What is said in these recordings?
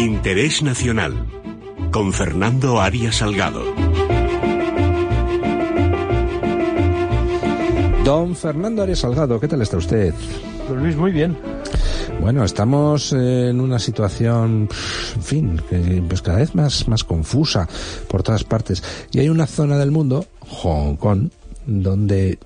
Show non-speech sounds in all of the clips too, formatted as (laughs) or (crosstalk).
Interés Nacional con Fernando Arias Salgado. Don Fernando Arias Salgado, ¿qué tal está usted? Pues Luis, muy bien. Bueno, estamos en una situación, en fin, pues cada vez más, más confusa por todas partes. Y hay una zona del mundo, Hong Kong, donde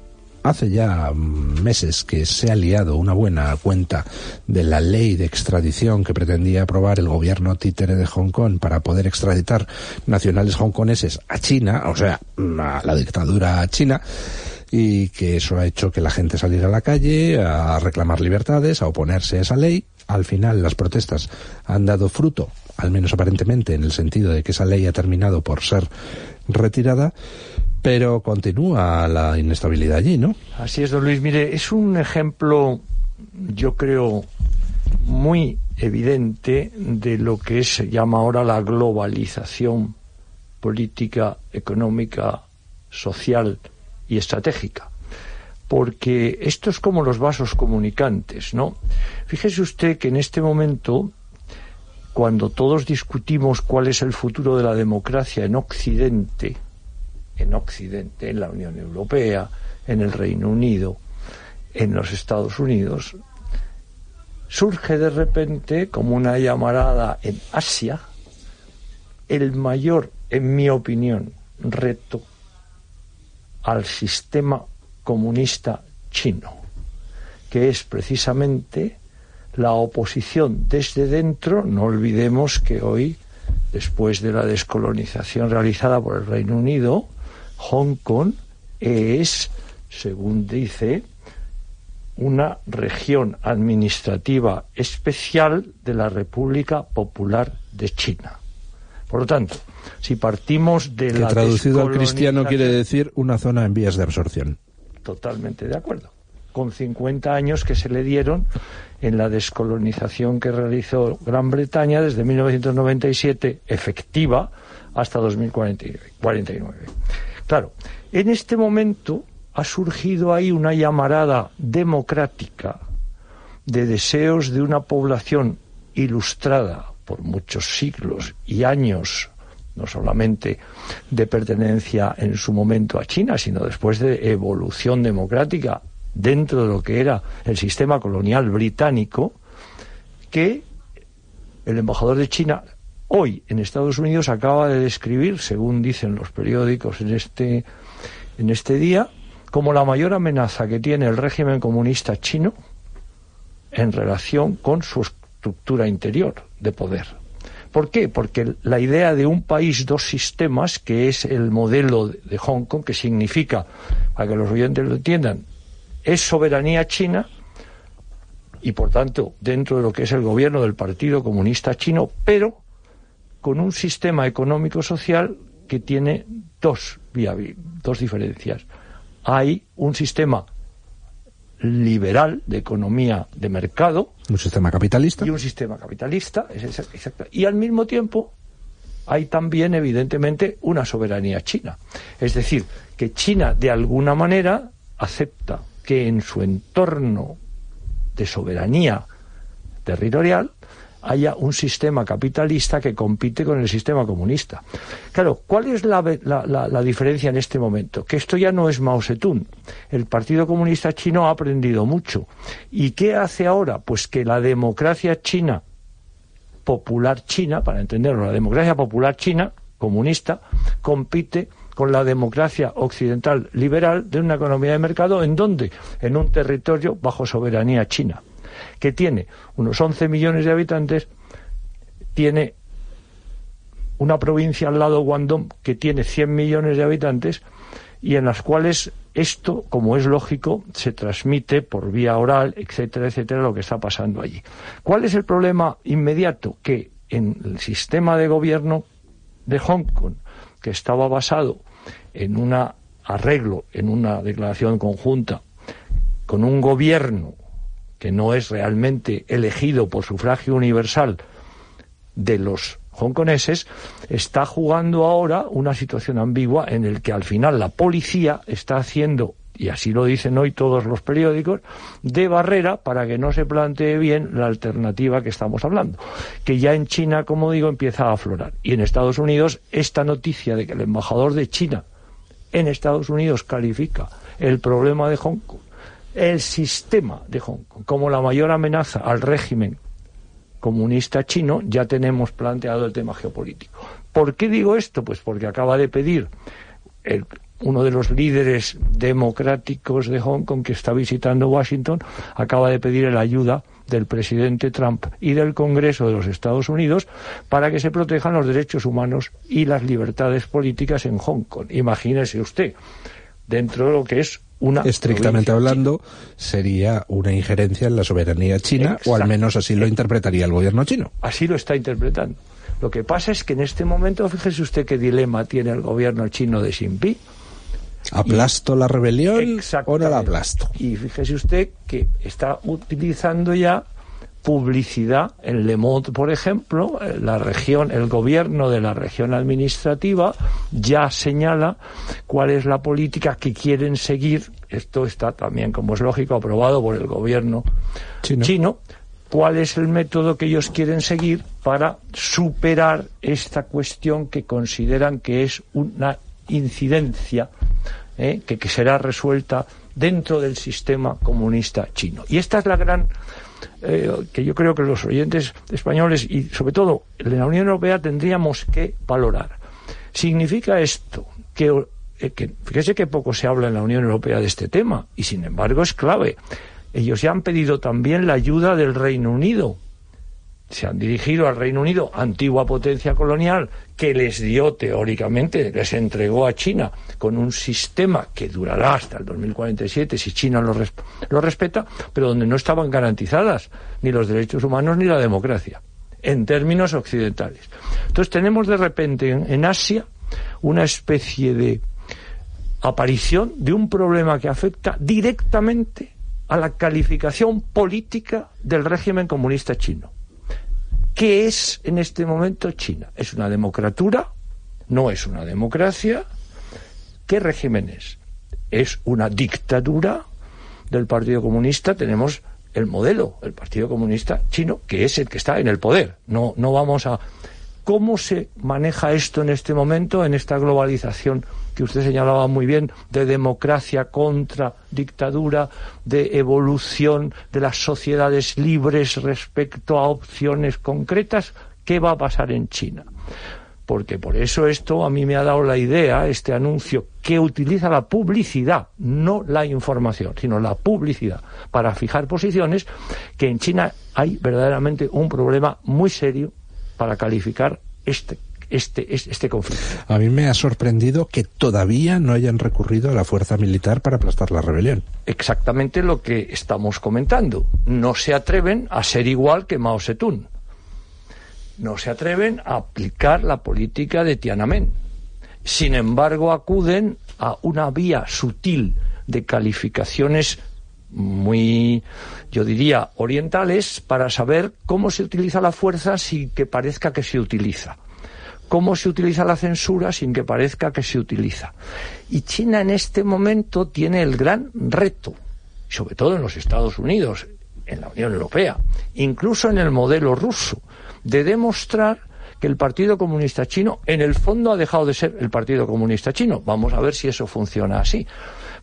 hace ya meses que se ha liado una buena cuenta de la ley de extradición que pretendía aprobar el gobierno títere de Hong Kong para poder extraditar nacionales hongkoneses a China, o sea, a la dictadura china y que eso ha hecho que la gente saliera a la calle a reclamar libertades, a oponerse a esa ley. Al final las protestas han dado fruto, al menos aparentemente, en el sentido de que esa ley ha terminado por ser retirada, pero continúa la inestabilidad allí, ¿no? Así es, don Luis. Mire, es un ejemplo, yo creo, muy evidente de lo que se llama ahora la globalización política, económica, social y estratégica. Porque esto es como los vasos comunicantes, ¿no? Fíjese usted que en este momento, cuando todos discutimos cuál es el futuro de la democracia en Occidente, en Occidente, en la Unión Europea, en el Reino Unido, en los Estados Unidos, surge de repente como una llamarada en Asia el mayor, en mi opinión, reto al sistema comunista chino, que es precisamente la oposición desde dentro, no olvidemos que hoy, después de la descolonización realizada por el Reino Unido, Hong Kong es, según dice, una región administrativa especial de la República Popular de China. Por lo tanto, si partimos de que la traducido al cristiano quiere decir una zona en vías de absorción. Totalmente de acuerdo. Con 50 años que se le dieron en la descolonización que realizó Gran Bretaña desde 1997, efectiva, hasta 2049. Claro, en este momento ha surgido ahí una llamarada democrática de deseos de una población ilustrada por muchos siglos y años, no solamente de pertenencia en su momento a China, sino después de evolución democrática dentro de lo que era el sistema colonial británico, que el embajador de China hoy en Estados Unidos acaba de describir, según dicen los periódicos en este, en este día, como la mayor amenaza que tiene el régimen comunista chino en relación con su estructura interior de poder. ¿Por qué? Porque la idea de un país, dos sistemas, que es el modelo de Hong Kong, que significa, para que los oyentes lo entiendan, es soberanía china y, por tanto, dentro de lo que es el gobierno del Partido Comunista Chino, pero con un sistema económico-social que tiene dos, dos diferencias. Hay un sistema liberal de economía de mercado. Un sistema capitalista. Y un sistema capitalista, es exacto. Y al mismo tiempo hay también, evidentemente, una soberanía china. Es decir, que China, de alguna manera, acepta que en su entorno de soberanía territorial haya un sistema capitalista que compite con el sistema comunista. Claro, ¿cuál es la, la, diferencia en este momento? Que esto ya no es Mao Zedong. El Partido Comunista Chino ha aprendido mucho. ¿Y qué hace ahora? Pues que la democracia china, popular china, para entenderlo, la democracia popular china, comunista, compite con la democracia occidental liberal de una economía de mercado en donde en un territorio bajo soberanía china que tiene unos 11 millones de habitantes, tiene una provincia al lado, Guangdong, que tiene 100 millones de habitantes y en las cuales esto, como es lógico, se transmite por vía oral, etcétera, etcétera, lo que está pasando allí. ¿Cuál es el problema inmediato? Que en el sistema de gobierno de Hong Kong, que estaba basado en un arreglo, en una declaración conjunta, con un gobierno que no es realmente elegido por sufragio universal de los hongkoneses, está jugando ahora una situación ambigua en el que al final la policía está haciendo y así lo dicen hoy todos los periódicos, de barrera para que no se plantee bien la alternativa que estamos hablando, que ya en China, como digo, empieza a aflorar. Y en Estados Unidos, esta noticia de que el embajador de China en Estados Unidos califica el problema de Hong Kong, el sistema de Hong Kong, como la mayor amenaza al régimen comunista chino, ya tenemos planteado el tema geopolítico. ¿Por qué digo esto? Pues porque acaba de pedir uno de los líderes democráticos de Hong Kong que está visitando Washington, acaba de pedir la ayuda del presidente Trump y del Congreso de los Estados Unidos para que se protejan los derechos humanos y las libertades políticas en Hong Kong. Imagínese usted, dentro de lo que es una estrictamente hablando sería una injerencia en la soberanía china o al menos así lo interpretaría el gobierno chino. Así lo está interpretando. Lo que pasa es que en este momento, fíjese usted qué dilema tiene el gobierno chino de Xi ¿Aplasto la rebelión o no la aplasto? Y fíjese usted que está utilizando ya publicidad en Le Monde, por ejemplo, la región, el gobierno de la región administrativa ya señala cuál es la política que quieren seguir. Esto está también, como es lógico, aprobado por el gobierno chino. chino cuál es el método que ellos quieren seguir para superar esta cuestión que consideran que es una incidencia ¿eh? que, que, será resuelta dentro del sistema comunista chino. Y esta es la gran eh, que yo creo que los oyentes españoles y sobre todo en la Unión Europea tendríamos que valorar. Significa esto que, eh, que fíjese que poco se habla en la Unión Europea de este tema y sin embargo es clave. Ellos ya han pedido también la ayuda del Reino Unido se han dirigido al Reino Unido, antigua potencia colonial, que les dio teóricamente, les entregó a China con un sistema que durará hasta el 2047 si China lo, lo respeta, pero donde no estaban garantizadas ni los derechos humanos ni la democracia, en términos occidentales. Entonces tenemos de repente en, Asia una especie de aparición de un problema que afecta directamente a la calificación política del régimen comunista chino. ¿Qué es en este momento China? ¿Es una democratura? ¿No es una democracia? ¿Qué régimen es? ¿Es una dictadura del Partido Comunista? Tenemos el modelo, el Partido Comunista chino, que es el que está en el poder. No, no vamos a ¿Cómo se maneja esto en este momento, en esta globalización que usted señalaba muy bien, de democracia contra dictadura, de evolución de las sociedades libres respecto a opciones concretas? ¿Qué va a pasar en China? Porque por eso esto a mí me ha dado la idea, este anuncio, que utiliza la publicidad, no la información, sino la publicidad, para fijar posiciones, que en China hay verdaderamente un problema muy serio para calificar este, este, este conflicto. A mí me ha sorprendido que todavía no hayan recurrido a la fuerza militar para aplastar la rebelión. Exactamente lo que estamos comentando. No se atreven a ser igual que Mao Zedong. No se atreven a aplicar la política de Tiananmen. Sin embargo, acuden a una vía sutil de calificaciones muy, yo diría, orientales para saber cómo se utiliza la fuerza sin que parezca que se utiliza. Cómo se utiliza la censura sin que parezca que se utiliza. Y China en este momento tiene el gran reto, sobre todo en los Estados Unidos, en la Unión Europea, incluso en el modelo ruso, de demostrar que el Partido Comunista Chino en el fondo ha dejado de ser el Partido Comunista Chino. Vamos a ver si eso funciona así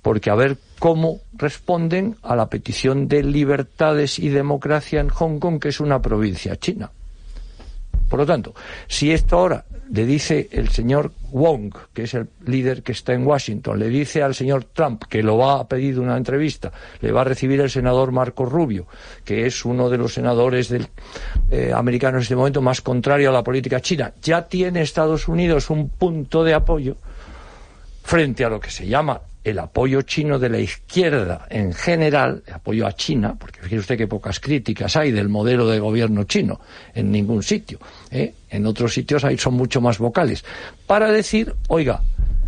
porque a ver cómo responden a la petición de libertades y democracia en Hong Kong, que es una provincia china. Por lo tanto, si esto ahora le dice el señor Wong, que es el líder que está en Washington, le dice al señor Trump que lo va a pedir una entrevista, le va a recibir el senador Marco Rubio, que es uno de los senadores eh, americanos en este momento más contrario a la política china, ya tiene Estados Unidos un punto de apoyo frente a lo que se llama el apoyo chino de la izquierda en general, el apoyo a China, porque fíjese usted que pocas críticas hay del modelo de gobierno chino en ningún sitio, ¿eh? en otros sitios hay, son mucho más vocales, para decir, oiga,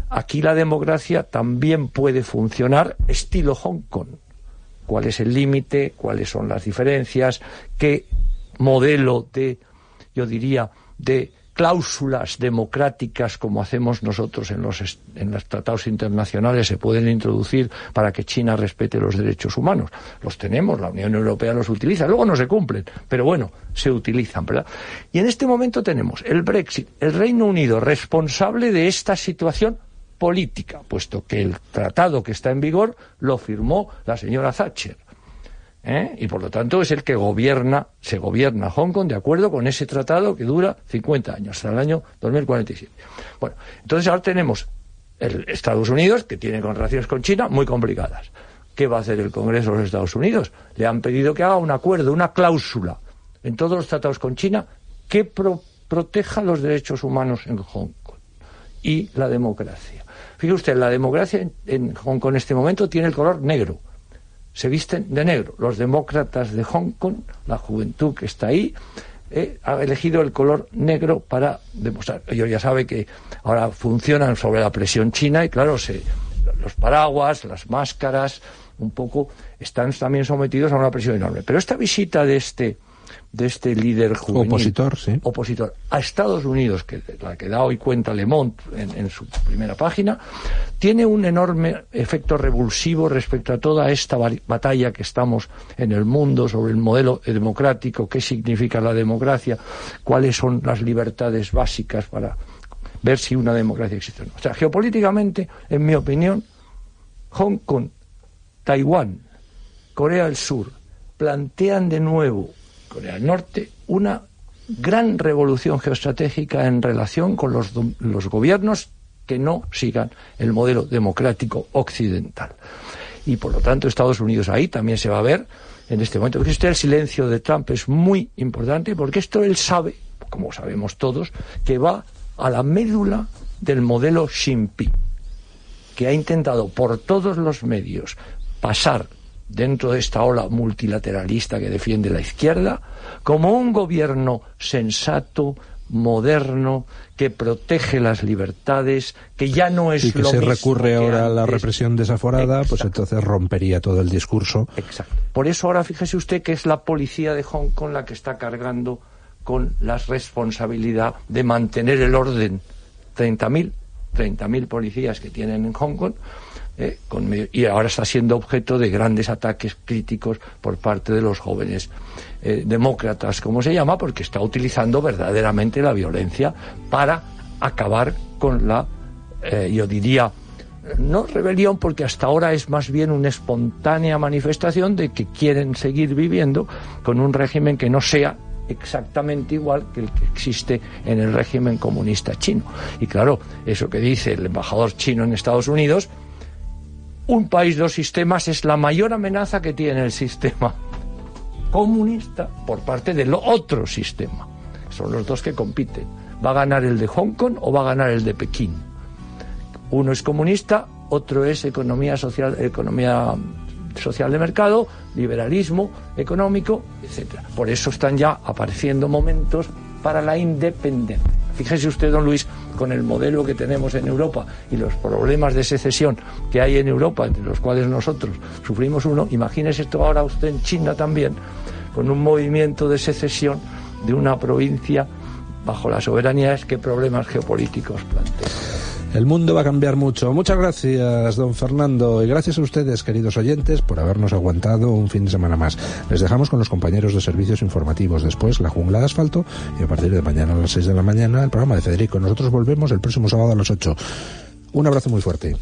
aquí la democracia también puede funcionar estilo Hong Kong. ¿Cuál es el límite? ¿Cuáles son las diferencias? ¿Qué modelo de, yo diría, de cláusulas democráticas como hacemos nosotros en los, en los tratados internacionales se pueden introducir para que China respete los derechos humanos. Los tenemos, la Unión Europea los utiliza, luego no se cumplen, pero bueno, se utilizan, ¿verdad? Y en este momento tenemos el Brexit, el Reino Unido responsable de esta situación política, puesto que el tratado que está en vigor lo firmó la señora Thatcher. ¿Eh? y por lo tanto es el que gobierna, se gobierna Hong Kong de acuerdo con ese tratado que dura 50 años, hasta el año 2047. Bueno, entonces ahora tenemos el Estados Unidos, que tiene relaciones con China muy complicadas. ¿Qué va a hacer el Congreso de los Estados Unidos? Le han pedido que haga un acuerdo, una cláusula en todos los tratados con China que proteja los derechos humanos en Hong Kong y la democracia. Fíjese usted, la democracia en Hong Kong en este momento tiene el color negro se visten de negro. Los demócratas de Hong Kong, la juventud que está ahí, eh, ha elegido el color negro para demostrar. Ellos ya saben que ahora funcionan sobre la presión china y claro, se, los paraguas, las máscaras, un poco, están también sometidos a una presión enorme. Pero esta visita de este de este líder juvenil, opositor, sí. opositor a Estados Unidos, que la que da hoy cuenta Le Monde en, su primera página, tiene un enorme efecto revulsivo respecto a toda esta batalla que estamos en el mundo sobre el modelo democrático, qué significa la democracia, cuáles son las libertades básicas para ver si una democracia existe o no. O sea, geopolíticamente, en mi opinión, Hong Kong, Taiwán, Corea del Sur, plantean de nuevo Corea del Norte, una gran revolución geoestratégica en relación con los, los gobiernos que no sigan el modelo democrático occidental. Y por lo tanto Estados Unidos ahí también se va a ver en este momento. Porque este el silencio de Trump es muy importante porque esto él sabe, como sabemos todos, que va a la médula del modelo Xi que ha intentado por todos los medios pasar dentro de esta ola multilateralista que defiende la izquierda, como un gobierno sensato, moderno, que protege las libertades, que ya no es y que se recurre ahora a la represión desaforada, pues entonces rompería todo el discurso. Exacto. Por eso ahora fíjese usted que es la policía de Hong Kong la que está cargando con la responsabilidad de mantener el orden. 30.000 30.000 policías que tienen en Hong Kong eh, y ahora está siendo objeto de grandes ataques críticos por parte de los jóvenes eh, demócratas, como se llama, porque está utilizando verdaderamente la violencia para acabar con la, eh, yo diría, no rebelión, porque hasta ahora es más bien una espontánea manifestación de que quieren seguir viviendo con un régimen que no sea exactamente igual que el que existe en el régimen comunista chino. Y claro, eso que dice el embajador chino en Estados Unidos, un país, dos sistemas es la mayor amenaza que tiene el sistema (laughs) comunista por parte del otro sistema. Son los dos que compiten. ¿Va a ganar el de Hong Kong o va a ganar el de Pekín? Uno es comunista, otro es economía social, economía social de mercado, liberalismo económico, etc. Por eso están ya apareciendo momentos para la independencia. Fíjese usted, don Luis, con el modelo que tenemos en Europa y los problemas de secesión que hay en Europa, entre los cuales nosotros sufrimos uno, imagínese esto ahora usted en China también, con un movimiento de secesión de una provincia bajo la soberanía, qué problemas geopolíticos plantea. El mundo va a cambiar mucho. Muchas gracias, don Fernando, y gracias a ustedes, queridos oyentes, por habernos aguantado un fin de semana más. Les dejamos con los compañeros de servicios informativos. Después, la jungla de asfalto, y a partir de mañana a las 6 de la mañana, el programa de Federico. Nosotros volvemos el próximo sábado a las 8. Un abrazo muy fuerte.